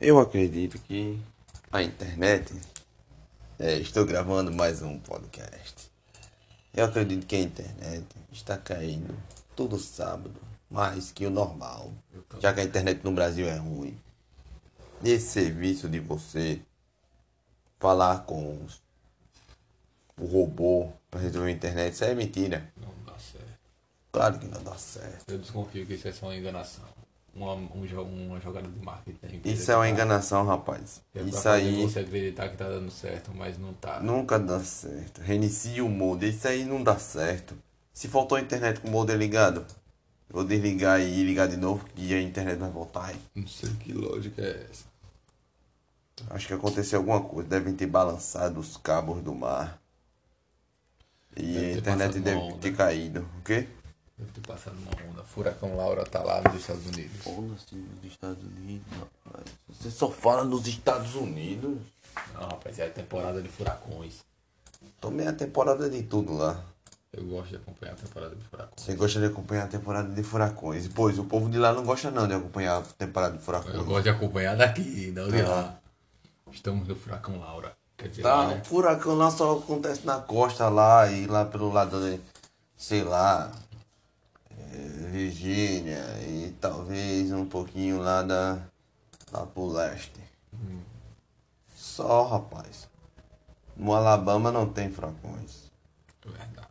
Eu acredito que a internet. É, estou gravando mais um podcast. Eu acredito que a internet está caindo todo sábado, mais que o normal. Já que a internet no Brasil é ruim. Esse serviço de você falar com os- o robô para resolver a internet, isso é mentira. Não dá certo. Claro que não dá certo. Eu desconfio que isso é só uma enganação. Uma, um, uma jogada de marketing. Isso é uma tá- enganação, rapaz. é Isso aí Você acreditar que tá dando certo, mas não tá. nunca dá certo. Reinicia o modem. Isso aí não dá certo. Se faltou a internet com o modem ligado, eu vou desligar e ligar de novo que a internet vai voltar. Não sei que lógica é essa. Acho que aconteceu alguma coisa. Devem ter balançado os cabos do mar. E Deve a ter internet deve onda. ter caído. O Deve ter passado uma onda. Furacão Laura tá lá nos Estados Unidos. Onda assim nos Estados Unidos, rapaz. Você só fala nos Estados Unidos. Não, rapaz, é a temporada de furacões. Tomei a temporada de tudo lá. Eu gosto de acompanhar a temporada de furacões. Você gosta de acompanhar a temporada de furacões. Pois, o povo de lá não gosta não de acompanhar a temporada de furacões. Eu gosto de acompanhar daqui, não de Ah. lá. Estamos no furacão Laura. Quer dizer, Tá, lá, o né? furacão lá só acontece na costa lá e lá pelo lado de, sei lá, é, Virgínia e talvez um pouquinho lá da lá pro leste. Só, rapaz. No Alabama não tem furacões. É verdade.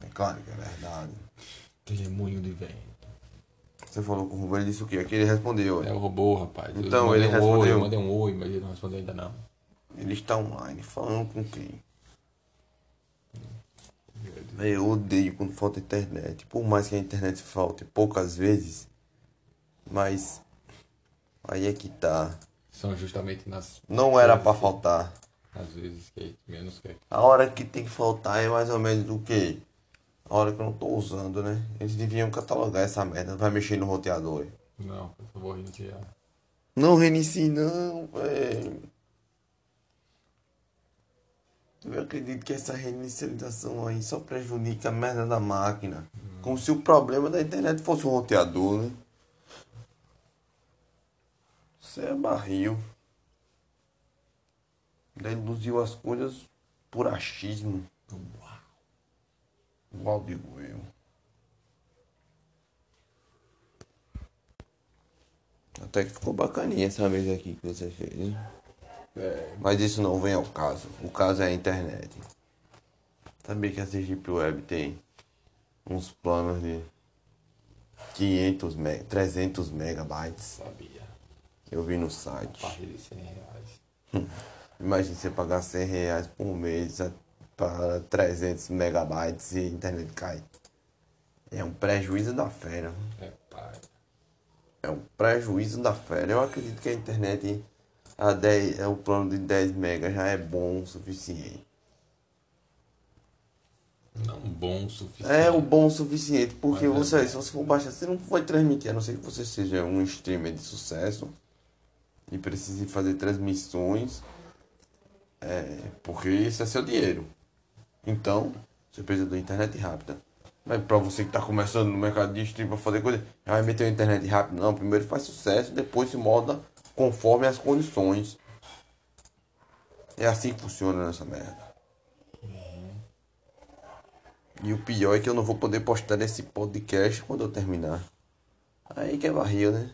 É claro que é verdade. Testemunho de vento. Você falou com o robô, ele disse o quê? Aqui ele respondeu. É o robô, rapaz. Então, ele um oi, respondeu. eu mandei um oi, mas ele não respondeu ainda não. Ele está online, falando com quem? Eu odeio quando falta internet. Por mais que a internet falte poucas vezes, mas aí é que tá. São justamente nas, Não era pra faltar. nas vezes que menos quer. A hora que tem que faltar é mais ou menos o quê? A hora que eu não tô usando, né? Eles deviam catalogar essa merda. Vai mexer no roteador. Não, por favor, reiniciar. Não reinicie não, velho. Eu acredito que essa reinicialização aí só prejudica a merda da máquina. Como se o problema da internet fosse o roteador, né? Isso é barril. Deduziu as coisas por achismo. Igual digo eu. Até que ficou bacaninha essa mesa aqui que você fez. hein? É, Mas isso não vem ao caso. O caso é a internet. Sabia que a Sergipe Web tem uns planos de 500 me 300 megabytes. sabia. Eu vi no site. Parte de 100 reais. Imagina você pagar 100 reais por mês para 300 megabytes e a internet cai. É um prejuízo da fera. É, pai. É um prejuízo da fera. Eu acredito que a internet, a 10, é o plano de 10 megas já é bom o suficiente. Não bom o suficiente. É o bom o suficiente, porque Mas é você, bom. se você for baixar, você não vai transmitir, a não ser que você seja um streamer de sucesso e precise fazer transmissões, é, porque isso é seu dinheiro. Então, você precisa da internet rápida. Mas pra você que tá começando no mercado de stream pra fazer coisa, já vai meter uma internet rápida. Não, primeiro faz sucesso, depois se molda conforme as condições. É assim que funciona nessa merda. E o pior é que eu não vou poder postar esse podcast quando eu terminar. Aí que é barril, né?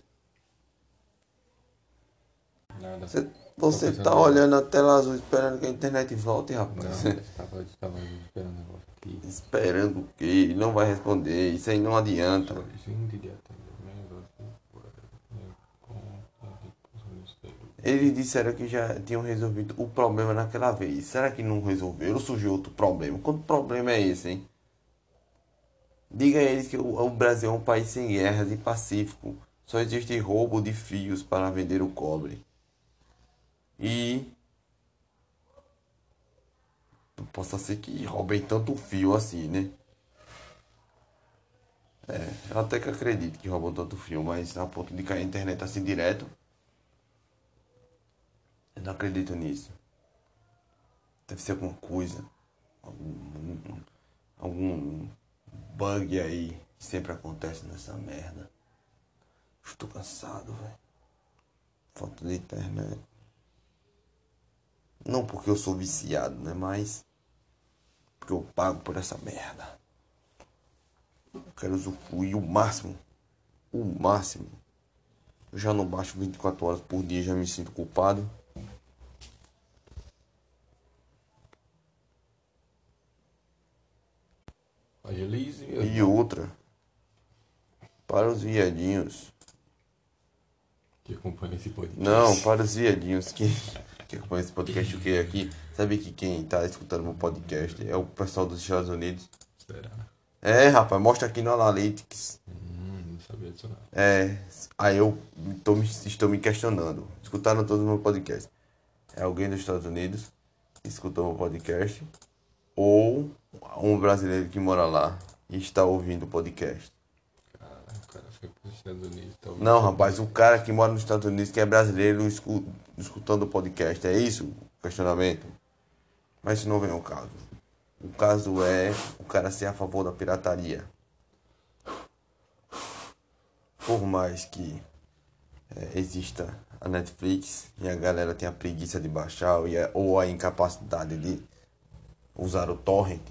Você, você tá olhando a tela azul esperando que a internet volte, Não, rapaz. eu tava, tava esperando negócio aqui. esperando o quê? Não vai responder. Isso aí não adianta. Gente atendimento. com- Eles disseram que já tinham resolvido o problema naquela vez. Será que não resolveram? Surgiu outro problema? Quanto problema é esse, hein? Diga a eles que o, o Brasil é um país sem guerras e pacífico. Só existe roubo de fios para vender o cobre. E. Possa ser que roubem tanto fio assim, né? É, eu até que acredito que roubam tanto fio, mas a ponto de cair a internet assim direto. Eu não acredito nisso. Deve ser alguma coisa. Algum, algum bug aí que sempre acontece nessa merda. Estou cansado, velho. Falta de internet. Não porque eu sou viciado, né? Mas. Porque eu pago por essa merda. Eu quero usufruir o máximo. O máximo. Eu já não baixo 24 horas por dia, já me sinto culpado. Agilize, meu E outra. Para os viadinhos. que acompanha esse podcast. Não, para os viadinhos que, que acompanham esse podcast o que é aqui. Sabe que quem tá escutando meu podcast é o pessoal dos Estados Unidos. Será? É, rapaz, mostra aqui no Analytics. Hum, não sabia disso não. É, aí eu tô me, estou me questionando. Escutaram todos os meus podcasts. É alguém dos Estados Unidos que escutou meu podcast? Ou um brasileiro que mora lá e está ouvindo o podcast? Cara, o cara foi Estados Unidos. Tá Não, rapaz, o cara que mora nos Estados Unidos, que é brasileiro, escu- escutando o podcast. É isso o questionamento? Mas isso não vem ao caso. O caso é o cara ser a favor da pirataria. Por mais que é, exista a Netflix e a galera tenha preguiça de baixar ou a, ou a incapacidade de usar o torrent,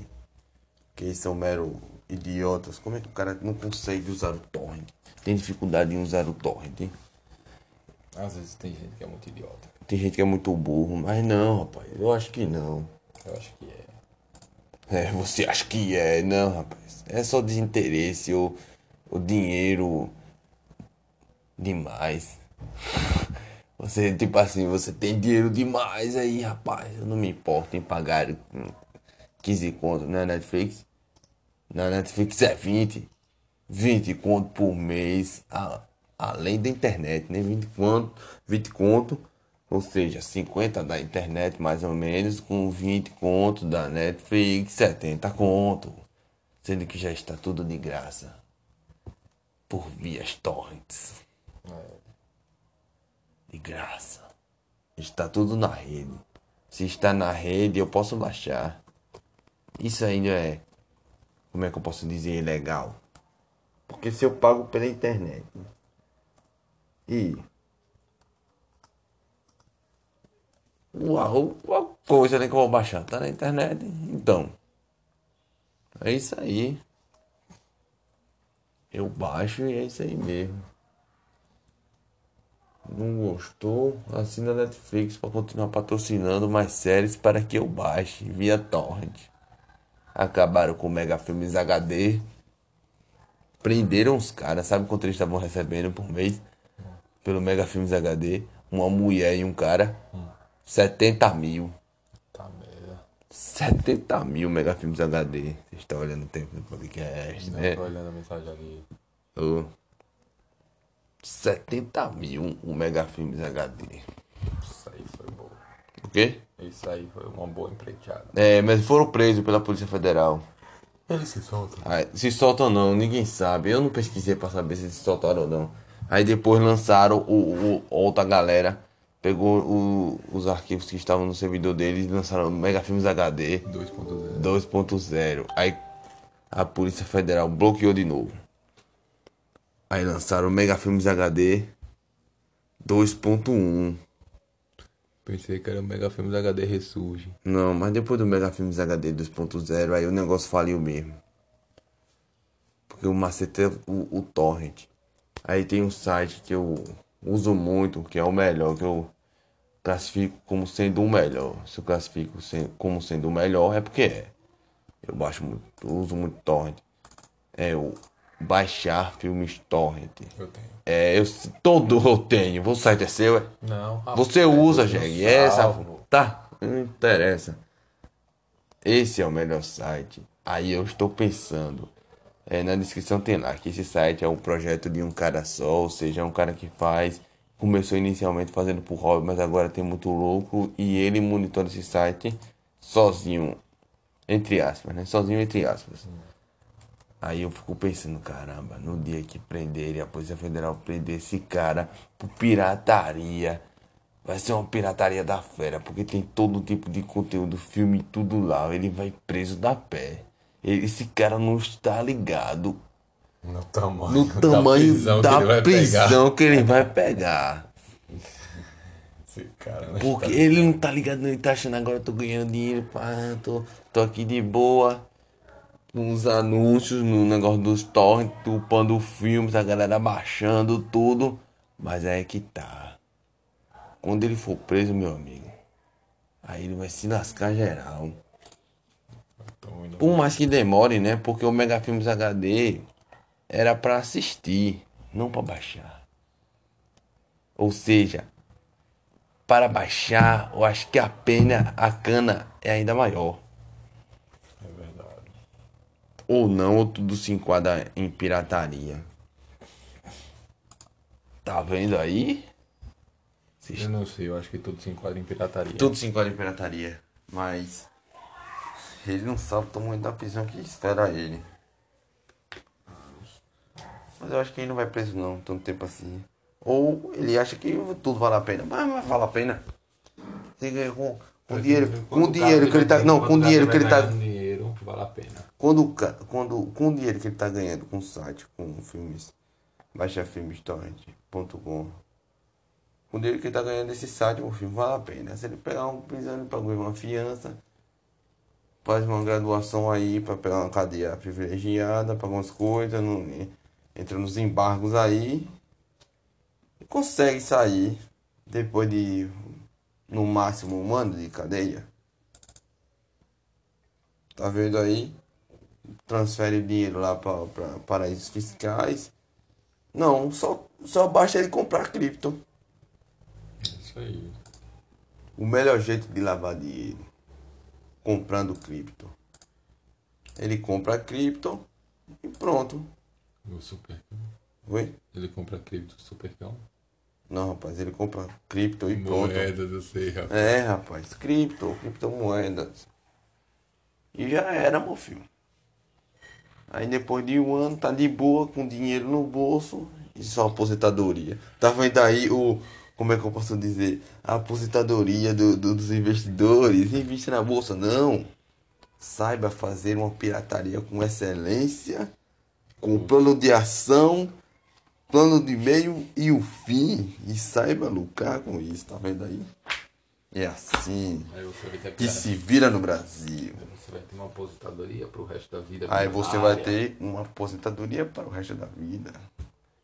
que são mero idiotas. Como é que o cara não consegue usar o torrent? Tem dificuldade em usar o torrent. hein? Às vezes tem gente que é muito idiota. Tem gente que é muito burro, mas não, rapaz. Eu acho que não. Eu acho que é. É, você acha que é? Não, rapaz. É só desinteresse ou, ou dinheiro demais. Você, tipo assim, você tem dinheiro demais aí, rapaz. Eu não me importo em pagar hum, 15 conto na Netflix. Na Netflix é 20. 20 conto por mês. a- além da internet, né? 20 conto, 20 conto. Ou seja, 50 da internet mais ou menos, com 20 conto da Netflix, 70 conto. Sendo que já está tudo de graça. Por vias torrents. De graça. Está tudo na rede. Se está na rede, eu posso baixar. Isso ainda é. Como é que eu posso dizer? Legal. Porque se eu pago pela internet. E. Uau, uma coisa né, que eu vou baixar. Tá na internet. Então. É isso aí. Eu baixo e é isso aí mesmo. Não gostou? Assina Netflix para continuar patrocinando mais séries para que eu baixe via torrent. Acabaram com o Mega Filmes HD. Prenderam os caras, sabe quanto eles estavam recebendo por mês? Pelo Mega Filmes HD. Uma mulher e um cara. 70 mil. Tá merda. 70 mil Mega Filmes HD. Vocês estão olhando o tempo do podcast, Não né? tô olhando a mensagem aqui. Ô. 70 mil o Mega Filmes HD. Isso aí foi bom. O quê? Isso aí foi uma boa empreitada. É, mas foram presos pela Polícia Federal. Ele se solta. Aí, se soltam ou não, ninguém sabe. Eu não pesquisei pra saber se se soltaram ou não. Aí depois lançaram o, o- outra galera. Pegou o- os arquivos que estavam no servidor deles e lançaram o Mega Filmes HD 2.0. 2.0. Aí a Polícia Federal bloqueou de novo. Aí lançaram o Mega Filmes HD 2.1. Pensei que era o Mega Filmes HD Ressurge. Não, mas depois do Mega Filmes HD 2.0, aí o negócio faliu mesmo. Porque o macete é o, o Torrent. Aí tem um site que eu uso muito, que é o melhor, que eu classifico como sendo o melhor. Se eu classifico como sendo o melhor, é porque é. Eu baixo muito, eu uso muito Torrent. É o baixar filmes Torrent. Eu tenho. É, eu todo eu tenho. O site é seu, é? Não, rapaz, Você usa, Jeg. É. Tá, não interessa. Esse é o melhor site. Aí eu estou pensando. É, na descrição tem lá que esse site é um projeto de um cara só, ou seja, é um cara que faz. Começou inicialmente fazendo por hobby, mas agora tem muito lucro. E ele monitora esse site sozinho. Entre aspas, né? Sozinho entre aspas. Aí eu fico pensando, caramba, no dia que prenderem, a Polícia Federal prender esse cara por pirataria, vai ser uma pirataria da fera, porque tem todo tipo de conteúdo, filme, tudo lá. Ele vai preso da pé. Esse cara não está ligado No tamanho, no tamanho prisão da que ele vai prisão pegar. que ele vai pegar. Porque tá- ele não tá ligado, ele tá achando agora eu tô ganhando dinheiro, pá, tô, tô aqui de boa. Os anúncios no negócio dos torrents, upando filmes, a galera baixando tudo. Mas aí é que tá. Quando ele for preso, meu amigo, aí ele vai se lascar geral. Indo- Por mais que demore, né? Porque o Mega Filmes HD era pra assistir, não pra baixar. Ou seja, para baixar, eu acho que a pena, a cana é ainda maior. Ou não, ou tudo se enquadra em pirataria. Tá vendo aí? Vocês- Eu não sei, eu acho que tudo se enquadra em pirataria. Tudo se enquadra em pirataria. Mas ele não sabe o tamanho da prisão que espera ele. Mas eu acho que ele não vai preso não, tanto tempo assim. Ou ele acha que tudo vale a pena. Mas, mas vale a pena. Você ganha com, com dinheiro. Com dinheiro que ele tá. Não, com dinheiro que ele tá. dinheiro, vale a pena. Quando, quando, com o dinheiro que ele tá ganhando com o site, com filmes, baixafilmestorrent.com, com o dinheiro que ele tá ganhando desse site, o filme vale a pena. Se ele pegar um prisão, ele paga uma fiança, faz uma graduação aí pra pegar uma cadeia privilegiada, paga umas coisas, não, entra nos embargos aí, e consegue sair depois de, no máximo, um ano de cadeia. Tá vendo aí? Transfere dinheiro lá para paraísos fiscais. Não, só, só basta ele comprar cripto. Isso aí. O melhor jeito de lavar dinheiro. Comprando cripto. Ele compra cripto e pronto. O Supercão. Oi? Ele compra cripto do Supercão. Não, rapaz, ele compra cripto e pronto. Moedas, eu sei, rapaz. É, rapaz, cripto, criptomoedas. E já era, meu filho. Aí depois de um ano tá de boa, com dinheiro no bolso e só aposentadoria. Tá vendo aí o. Como é que eu posso dizer? A aposentadoria do- do- dos investidores. Invista na bolsa, não. Saiba fazer uma pirataria com excelência, com plano de ação, plano de meio e o fim. E saiba lucrar com isso, tá vendo aí? É assim que se vira no Brasil. Você vai ter uma aposentadoria pro resto da vida. Aí você vai ter uma aposentadoria para o resto da vida.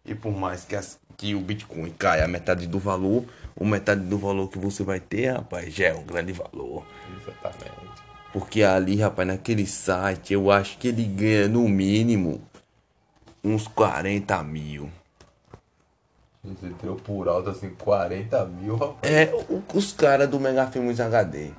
E por mais que, as- que o Bitcoin caia a metade do valor, o metade do valor que você vai ter, rapaz, já é um grande valor. Exatamente. Porque ali, rapaz, naquele site, eu acho que ele ganha no mínimo uns 40 mil. Você tirou por alto assim 40 mil, rapaz. É os caras do Mega Filmes HD,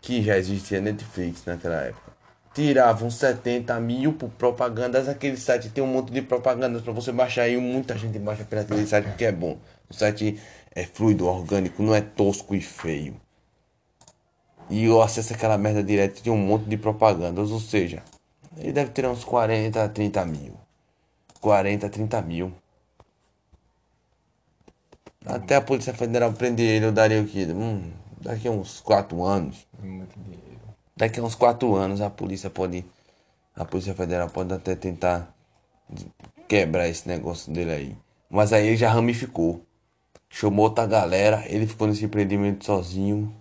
que já existia Netflix naquela época, tiravam 70 mil por propagandas. Aquele site tem um monte de propagandas pra você baixar e muita gente baixa pela aquele site porque é bom. O site é fluido, orgânico, não é tosco e feio. E eu acesso aquela merda direto tem um monte de propagandas, ou seja, ele deve ter uns 40 a 30 mil. 40 a 30 mil. Até a Polícia Federal prender ele, eu daria o quê? Hum, daqui a uns 4 anos. Muito dinheiro. Daqui a uns 4 anos a polícia pode. A Polícia Federal pode até tentar quebrar esse negócio dele aí. Mas aí ele já ramificou. Chamou outra galera, ele ficou nesse empreendimento sozinho.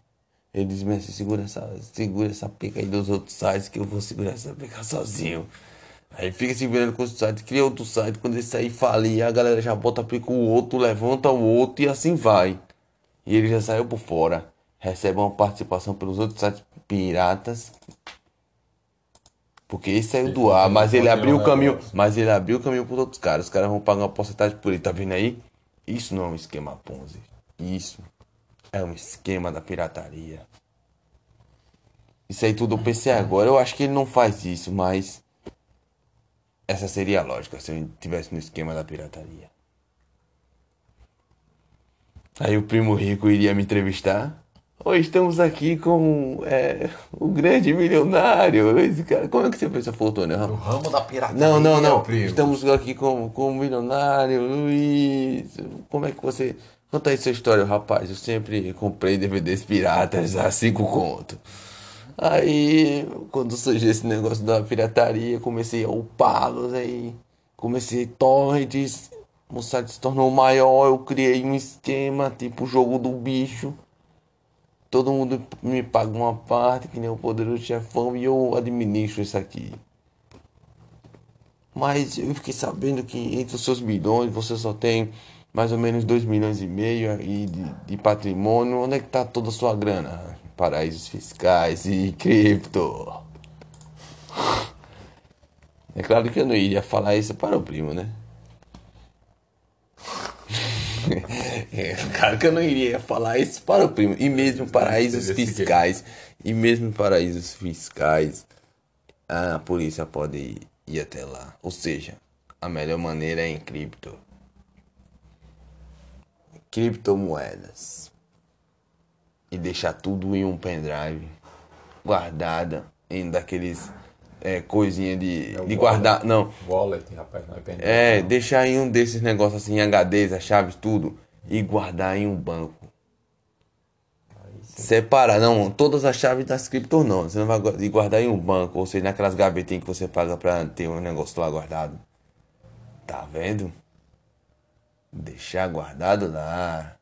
Ele disse, mas segura essa, segura essa pica aí dos outros sites que eu vou segurar essa pica sozinho. Aí fica se virando com o site, cria outro site, quando esse aí falir, a galera já bota a pica o outro, levanta o outro e assim vai. E ele já saiu por fora. Recebe uma participação pelos outros sites piratas. Porque ele saiu do ar, mas ele abriu o caminho. Mas ele abriu o caminho para outros caras. Os caras vão pagar uma porcentagem por ele, tá vendo aí? Isso não é um esquema Ponzi. Isso é um esquema da pirataria. Isso aí tudo eu pensei agora. Eu acho que ele não faz isso, mas. Essa seria a lógica se ele tivesse no esquema da pirataria. Aí o primo rico iria me entrevistar. Oi, estamos aqui com é, o grande milionário. Esse cara, como é que você fez essa fortuna? No ramo da pirataria. Não, não, não. primo. Estamos aqui com, com o milionário Luiz. Como é que você. Conta aí sua história, rapaz. Eu sempre comprei DVDs piratas a cinco conto. Aí, quando surgiu esse negócio da pirataria, comecei a upá-los aí. Comecei torrents. meu site se tornou maior, eu criei um esquema, tipo o jogo do bicho. Todo mundo me paga uma parte, que nem o poderoso chefão, e eu administro isso aqui. Mas eu fiquei sabendo que entre os seus milhões você só tem mais ou menos 2 milhões e meio aí de, de patrimônio. Onde é que tá toda a sua grana? Paraísos fiscais e cripto. É claro que eu não iria falar isso para o primo, né? É, claro que eu não iria falar isso para o primo. E mesmo paraísos fiscais. E mesmo paraísos fiscais. A polícia pode ir, ir até lá. Ou seja, a melhor maneira é em cripto. Criptomoedas. E deixar tudo em um pendrive. Guardada em daqueles. É, coisinha de, É de wallet. guardar. Não, Wallet, rapaz, não é pendrive. é, não. deixar em um desses negócios assim, HDs, as chaves, tudo, e guardar em um banco. Separar, não, todas as chaves das criptos não. Você não vai gua- guardar em um banco, ou seja, naquelas gavetinhas que você paga pra ter um negócio lá guardado. Tá vendo? Deixar guardado lá.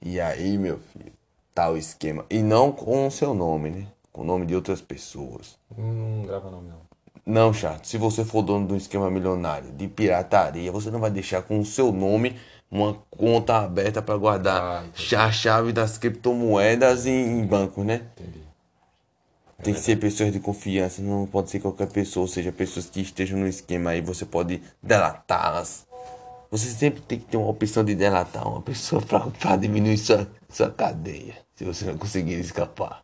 E aí, meu filho, tá o esquema. E não com o seu nome, né? Com o nome de outras pessoas. Não grava nome, não. Não, chato. Se você for dono de um esquema milionário de pirataria, você não vai deixar com o seu nome uma conta aberta para guardar Ah, a chave das criptomoedas em, em bancos, né? Entendi. Tem que ser pessoas de confiança, não pode ser qualquer pessoa, ou seja, pessoas que estejam no esquema aí, você pode delatá-las. Você sempre tem que ter uma opção de delatar uma pessoa para diminuir sua, sua cadeia, se você não conseguir escapar.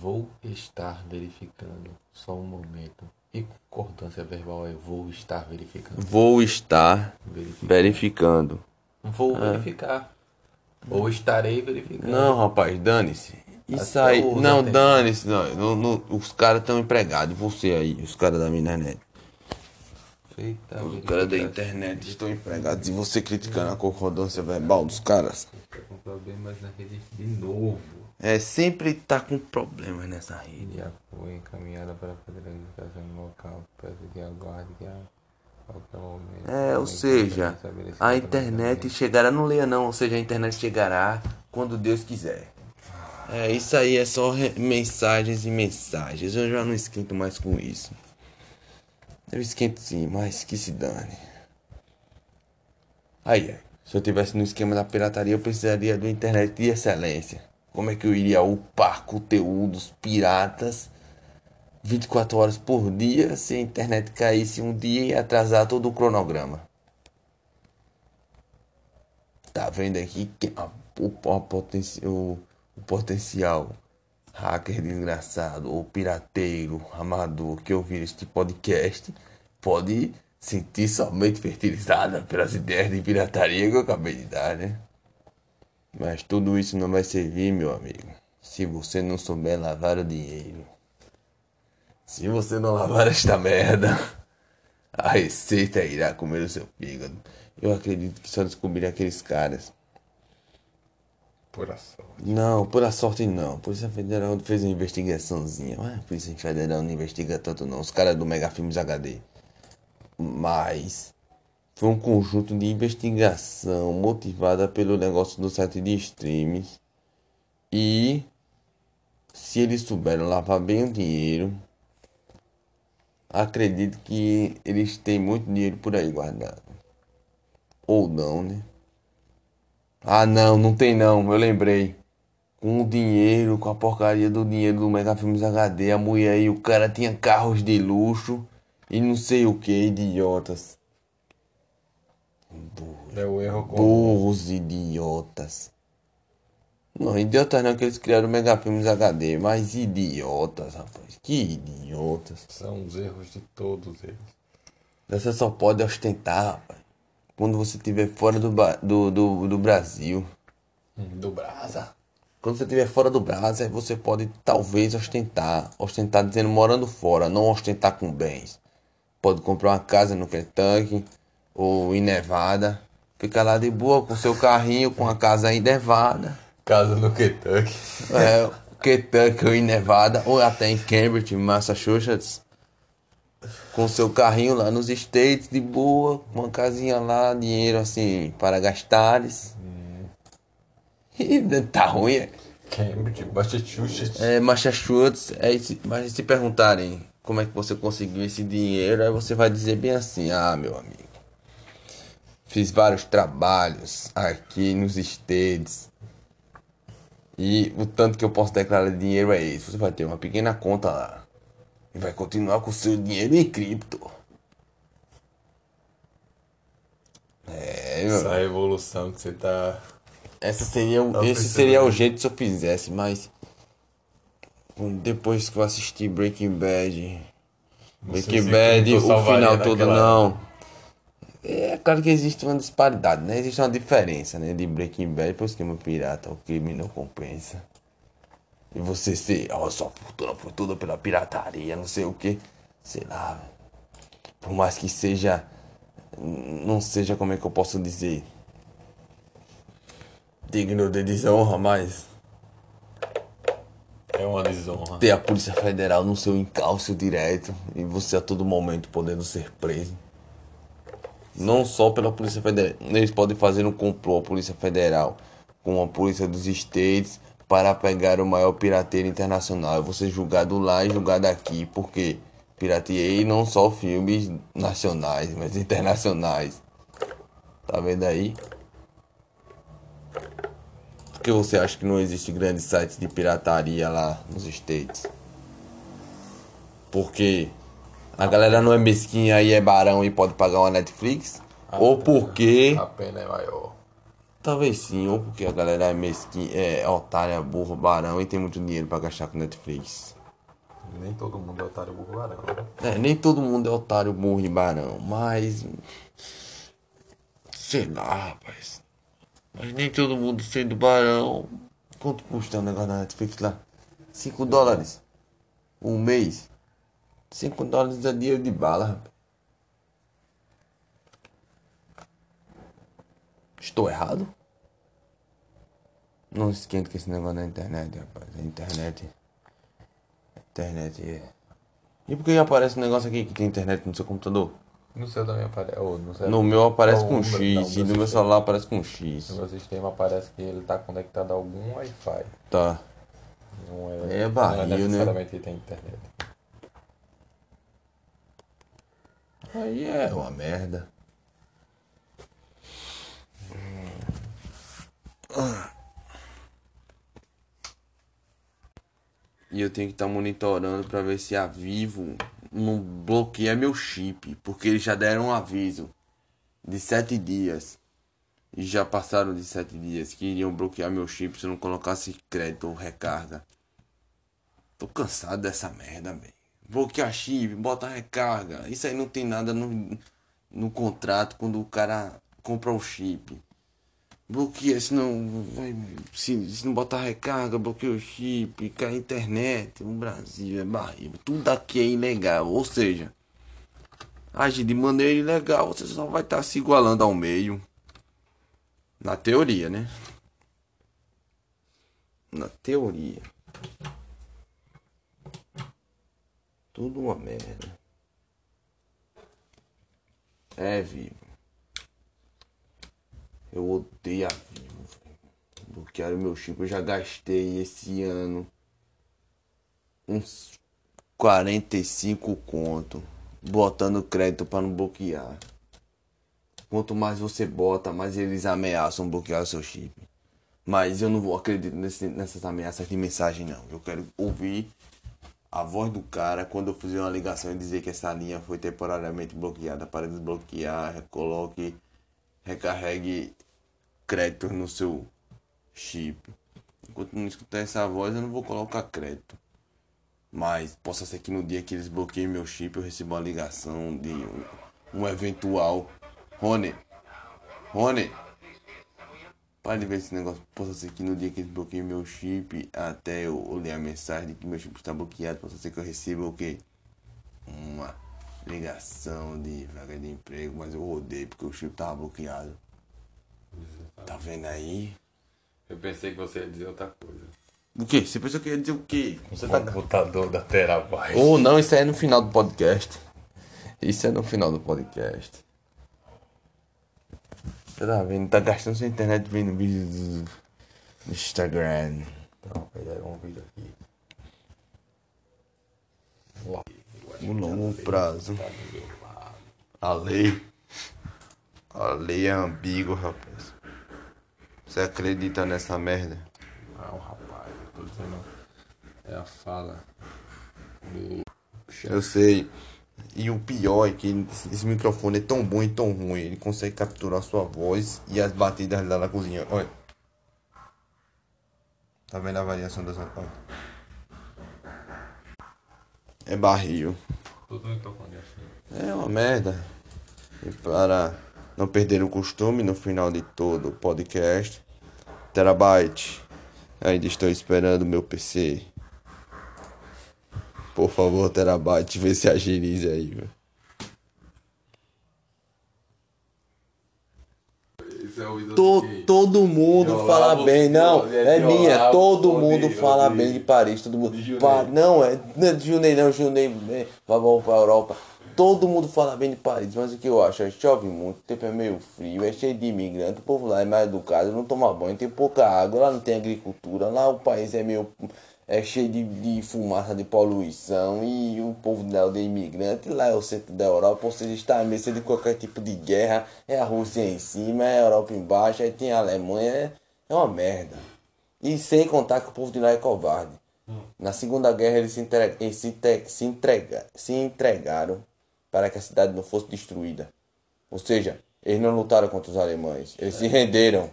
Vou estar verificando. Só um momento. E concordância verbal é vou estar verificando. Vou estar Verificar. verificando. Vou verificar. Ou estarei verificando. Não, rapaz, dane-se. Isso Até aí. Não, dane-se. Não, no- no- os caras estão empregados. Você aí, os caras da internet. Feita Os caras da internet estão empregados. E você criticando a concordância verbal dos caras. Tá com problemas na rede de novo. É, sempre tá com problemas nessa rede. Já foi encaminhada para fazer a no local. Peço que aguarde que a. É, ou seja, a internet chegará, não leia não, ou seja, a internet chegará quando Deus quiser. É, isso aí é só mensagens e mensagens. Eu já não esquento mais com isso. Eu esquento sim, mas que se dane. Aí, aí, se eu tivesse no esquema da pirataria, eu precisaria de uma internet de excelência. Como é que eu iria upar conteúdos piratas 24 horas por dia se a internet caísse um dia e atrasar todo o cronograma? Tá vendo aqui que a- o, potenci- o- o potencial hacker desgraçado ou pirateiro amador que ouvir este podcast pode sentir somente fertilizada pelas ideias de pirataria que eu acabei de dar, né? Mas tudo isso não vai servir, meu amigo, se você não souber lavar o dinheiro. Se você não lavar esta merda, a receita irá comer o seu fígado. Eu acredito que só descobrirá aqueles caras. Pura sorte. Não, por a sorte não. Polícia Federal fez uma investigaçãozinha. Mas a Polícia Federal não investiga tanto não. Os caras do Mega Filmes HD. Mas foi um conjunto de investigação motivada pelo negócio do site de streams. E se eles souberam lavar bem o dinheiro, acredito que eles têm muito dinheiro por aí guardado. Ou não, né? Ah, não, não tem não, eu lembrei. Com o dinheiro, com a porcaria do dinheiro do Mega Filmes HD, a mulher e o cara tinha carros de luxo e não sei o que, idiotas. É o erro com. Burros idiotas. Não, idiotas não que eles criaram o Mega Filmes HD, mas idiotas, rapaz. Que idiotas. São os erros de todos eles. Você só pode ostentar, rapaz. Quando você estiver fora do, do, do, do Brasil. Do Brasa. Quando você estiver fora do Brasil, aí você pode talvez ostentar. Ostentar dizendo morando fora, não ostentar com bens. Pode comprar uma casa no Kentucky ou em Nevada. Fica lá de boa com seu carrinho, com a casa em Nevada. Casa no Kentucky. É, Kentucky ou em Nevada, ou até em Cambridge, Massachusetts. Com seu carrinho lá nos States, de boa, uma casinha lá, dinheiro assim para gastares. E tá ruim, é? Cambridge, Massachusetts. É, Massachusetts, é, mas se perguntarem como é que você conseguiu esse dinheiro, aí você vai dizer bem assim, ah meu amigo, fiz vários trabalhos aqui nos States. E o tanto que eu posso declarar de dinheiro é esse. Você vai ter uma pequena conta lá. E vai continuar com o seu dinheiro em cripto. É, meu. Essa revolução que você tá. Essa seria, o- esse seria o jeito se eu fizesse, mas. Depois que eu assisti Breaking Bad. Não Breaking Bad, o final todo naquela- não. É claro que existe uma disparidade, né? Existe uma diferença, né? De Breaking Bad pro esquema pirata. O crime não compensa. E você ser, ó, sua fortuna foi toda pela pirataria, não sei o que. Sei lá. Por mais que seja. Não seja como é que eu posso dizer. Digno de desonra, mas. É uma desonra. ter a Polícia Federal no seu encalço direto e você a todo momento podendo ser preso. Não só pela Polícia Federal. Eles podem fazer um complô a Polícia Federal com a Polícia dos States para pegar o maior pirateiro internacional. Eu vou ser julgado lá e julgado aqui, porque pirateei não só filmes nacionais, mas internacionais. Tá vendo aí? Por que você acha que não existe grandes sites de pirataria lá nos States? Porque a galera não é mesquinha e é barão e pode pagar uma Netflix? ou porque. A pena é maior. Talvez sim, ou porque a galera é mesquinha, é otária, burro, barão e tem muito dinheiro pra gastar com Netflix. Nem todo mundo é otário burro varão. né? É, nem todo mundo é otário, burro e barão, mas. Sei lá, rapaz. Mas nem todo mundo sendo barão. Quanto custa o negócio da Netflix lá? 5 dólares. Um mês. 5 dólares é dinheiro de bala, rapaz. Estou errado? Não esquenta com esse negócio da internet, rapaz. A internet. A internet é. E por que aparece um negócio aqui que tem internet no seu computador? No seu também aparece. No, meu aparece com X não, e no meu celular aparece com X. No meu sistema aparece que ele tá conectado a algum Wi-Fi. Tá. Não É é, barril, não é né? necessariamente que tem internet. Aí é uma merda. E eu tenho que estar monitorando pra ver se a Vivo não bloqueia meu chip. Porque eles já deram um aviso de sete dias. E já passaram de sete dias que iriam bloquear meu chip se eu não colocasse crédito ou recarga. Tô cansado dessa merda, velho. Bloquear chip, bota recarga. Isso aí não tem nada no, no contrato quando o cara compra o chip. Bloqueia, se não, se, se não botar recarga, bloqueia o chip, cai a internet. O Brasil é barriga. Tudo aqui é ilegal. Ou seja, agir de maneira ilegal, você só vai estar se igualando ao meio. Na teoria, né? Na teoria. Tudo uma merda. É, Vivo. Eu odeio a Vivo. velho. Bloquearam meu chip. Eu já gastei esse ano uns 45 conto. Botando crédito para não bloquear. Quanto mais você bota, mais eles ameaçam bloquear seu chip. Mas eu não vou acreditar nessas ameaças de mensagem, não. Eu quero ouvir a voz do cara quando eu fizer uma ligação e dizer que essa linha foi temporariamente bloqueada para desbloquear, coloque, recarregue créditos no seu chip. Enquanto não escutar essa voz, eu não vou colocar crédito. Mas possa ser que no dia que eles bloqueiem meu chip eu receba uma ligação de um, um eventual. Rony, Rony, para de ver esse negócio. Possa ser que no dia que eles bloqueiem meu chip, até eu ler a mensagem de que meu chip está bloqueado, possa ser que eu receba o quê? Uma ligação de vaga de emprego, mas eu odeio porque o chip tava bloqueado. Tá vendo aí? Eu pensei que você ia dizer outra coisa. O quê? Você pensou que ia dizer o quê? Você tá... Computador da Terabyte. Ou não, isso aí é no final do podcast. Isso é no final do podcast. Você tá vendo? Tá gastando sua internet vendo vídeos do Instagram. Então, pegaram um vídeo aqui. O longo prazo. A lei. A lei é ambígua, rapaz. Você acredita nessa merda? Não, rapaz, tô dizendo. É a fala do Eu sei. E o pior é que esse microfone é tão bom e tão ruim. Ele consegue capturar sua voz e as batidas lá na cozinha. Olha. Tá vendo a variação das Olha. É barril. Assim. É uma merda. E para não perder o costume no final de todo o podcast, Terabyte, ainda estou esperando meu PC. Por favor, Terabyte, vê se agilize aí, velho. Esse é o ídolo To, todo mundo De fala bem, não, é Olavo, minha, todo mundo de- fala de- bem de Paris, todo mundo. Pa- não, é, não é de Junei não, Junei, é, vamos pra Europa. Todo mundo fala bem de Paris, mas o que eu acho? É chove muito, o tempo é meio frio, é cheio de imigrante, o povo lá é mais educado, não toma banho, tem pouca água, lá não tem agricultura, lá o país é meio. É cheio de, de fumaça, de poluição, e o povo dela é imigrante, lá é o centro da Europa, ou seja, está à mesa de qualquer tipo de guerra, é a Rússia em cima, é a Europa embaixo, aí tem a Alemanha, é, é uma merda. E sem contar que o povo de lá é covarde. Na Segunda Guerra eles se, entre- eles se, entre- se, entrega- se entregaram para que a cidade não fosse destruída. Ou seja, eles não lutaram contra os alemães, eles se renderam.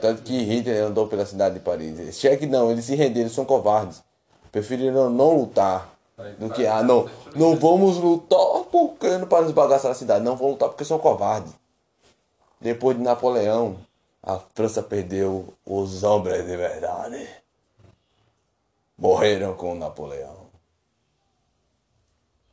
Tanto que Hitler andou pela cidade de Paris. Cheque não, eles se renderam, são covardes. Preferiram não lutar do que, ah, não, não vamos lutar porque não para nos bagaçar a cidade. Não vamos lutar porque são covardes. Depois de Napoleão, a França perdeu os homens de verdade. Morreram com Napoleão.